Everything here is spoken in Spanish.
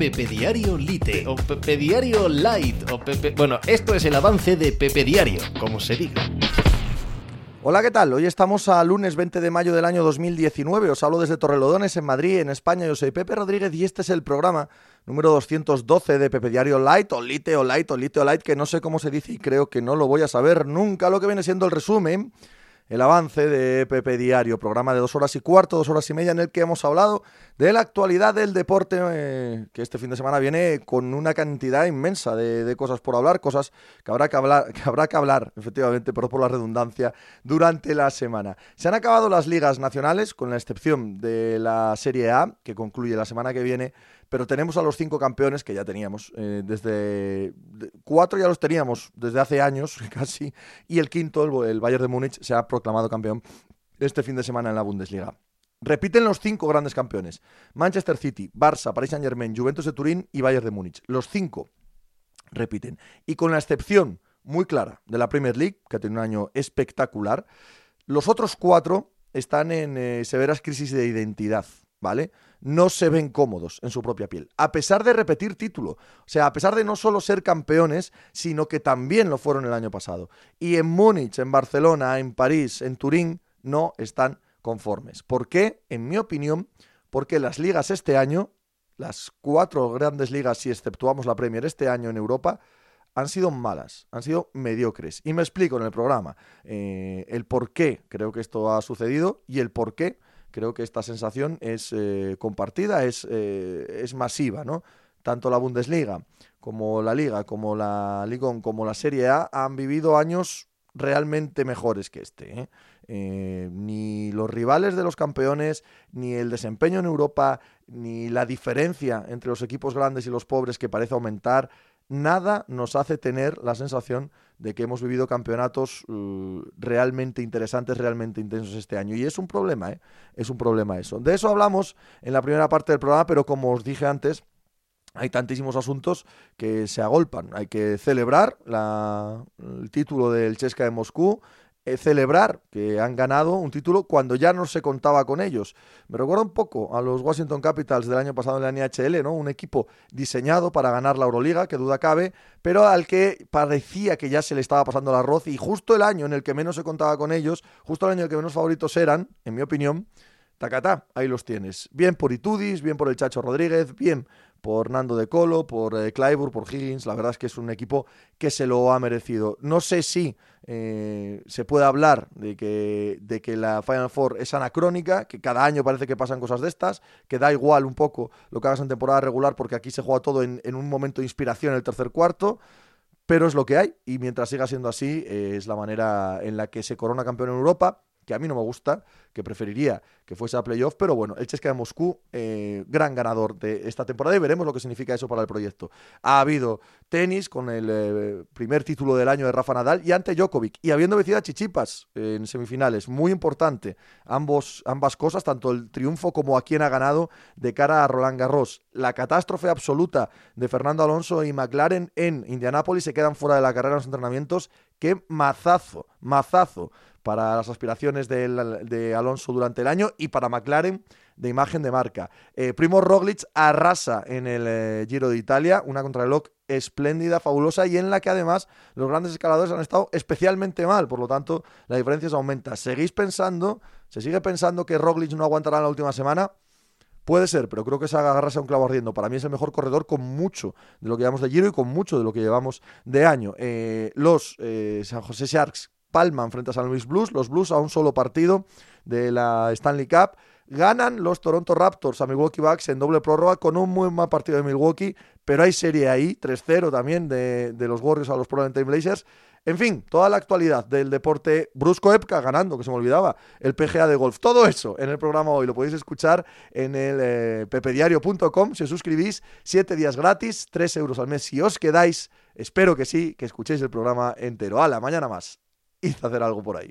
Pepe Diario Lite o Pepe Diario Light o Pepe... Bueno, esto es el avance de Pepe Diario, como se diga. Hola, ¿qué tal? Hoy estamos a lunes 20 de mayo del año 2019. Os hablo desde Torrelodones, en Madrid, en España. Yo soy Pepe Rodríguez y este es el programa número 212 de Pepe Diario Light, o Lite, o Light, o Lite, o Light, que no sé cómo se dice y creo que no lo voy a saber nunca. Lo que viene siendo el resumen el avance de Pepe Diario, programa de dos horas y cuarto, dos horas y media, en el que hemos hablado de la actualidad del deporte, eh, que este fin de semana viene con una cantidad inmensa de, cosas por hablar, cosas que habrá que hablar, que habrá que hablar, efectivamente, pero por la redundancia, durante la semana. Se han acabado las ligas nacionales, con la excepción de la Serie A, que concluye la semana que viene, pero tenemos a los cinco campeones que ya teníamos eh, desde cuatro ya los teníamos desde hace años casi y el quinto el, Bayern de Múnich se ha proclamado campeón este fin de semana en la Bundesliga. Repiten los cinco grandes campeones Manchester City Barça Paris Saint Germain Juventus de Turín y Bayern de Múnich. Los cinco repiten. Y con la excepción muy clara de la Premier League que tenido un año espectacular los otros cuatro están en eh, severas crisis de identidad ¿vale? No se ven cómodos en su propia piel, a pesar de repetir título. O sea, a pesar de no solo ser campeones, sino que también lo fueron el año pasado. Y en Múnich, en Barcelona, en París, en Turín, no están conformes. ¿Por qué? En mi opinión, porque las ligas este año, las cuatro grandes ligas, si exceptuamos la Premier este año en Europa, han sido malas, han sido mediocres. Y me explico en el programa eh, el por qué creo que esto ha sucedido y el por qué creo que esta sensación es eh, compartida, es, eh, es masiva, ¿no? Tanto la Bundesliga como la Liga, como la Ligón, como la Serie A han vivido años realmente mejores que este. ¿eh? ni los rivales de los campeones, ni el desempeño en Europa, ni la diferencia entre los equipos grandes y los pobres que parece aumentar, nada nos hace tener la sensación de que hemos vivido campeonatos uh, realmente interesantes, realmente intensos este año. Y es un problema, ¿eh? Es un problema eso. De eso hablamos en la primera parte del programa, pero como os dije antes, hay tantísimos asuntos que se agolpan. Hay que celebrar el título del Chesca de Moscú, celebrar que han ganado un título cuando ya no se contaba con ellos. Me recuerda un poco a los Washington Capitals del año pasado en la NHL, ¿no? Un equipo diseñado para ganar la Euroliga, que duda cabe, pero al que parecía que ya se le estaba pasando el arroz y justo el año en el que menos se contaba con ellos, justo el año en el que menos favoritos eran, en mi opinión, tacatá, ahí los tienes. Bien por Itudis, bien por el Chacho Rodríguez, bien por Nando de Colo, por eh, por Higgins. La verdad es que es un equipo que se lo ha merecido. No sé si eh, se puede hablar de que, de que la Final Four es anacrónica, que cada año parece que pasan cosas de estas, que da igual un poco lo que hagas en temporada regular, porque aquí se juega todo en, en un momento de inspiración el tercer cuarto pero es lo que hay y mientras siga siendo así eh, es la manera en la que se corona campeón en Europa que a mí no me gusta, que preferiría que fuese a playoff, pero bueno, el Chesca de Moscú, eh, gran ganador de esta temporada y veremos lo que significa eso para el proyecto. Ha habido tenis con el eh, primer título del año de Rafa Nadal y ante Djokovic, y habiendo vencido a Chichipas en semifinales, muy importante, ambos, ambas cosas, tanto el triunfo como a quien ha ganado de cara a Roland Garros. La catástrofe absoluta de Fernando Alonso y McLaren en Indianápolis se quedan fuera de la carrera en los entrenamientos. Qué mazazo, mazazo para las aspiraciones de, Alonso durante el año y para McLaren de imagen de marca. Eh, Primo Roglic arrasa en el eh, Giro de Italia, una contrarreloj espléndida, fabulosa y en la que además los grandes escaladores han estado especialmente mal, por lo tanto la diferencia se aumenta. ¿Seguís pensando, se sigue pensando que Roglic no aguantará en la última semana? Puede ser, pero creo que se agarrarse a un clavo ardiendo. Para mí es el mejor corredor con mucho de lo que llevamos de Giro y con mucho de lo que llevamos de año. Eh, los San José Sharks palman frente a San Luis Blues. Los Blues a un solo partido de la Stanley Cup. Ganan los Toronto Raptors a Milwaukee Bucks en doble prórroga con un muy mal partido de Milwaukee, pero hay serie ahí, 3-0 también de, los Warriors a los Portland Blazers. En fin, toda la actualidad del deporte Brusco Epca ganando, que se me olvidaba, el PGA de golf, todo eso en el programa hoy lo podéis escuchar en el eh, pepediario.com si os suscribís, 7 días gratis, 3 euros al mes si os quedáis. Espero que sí, que escuchéis el programa entero. La mañana más. Hice hacer algo por ahí.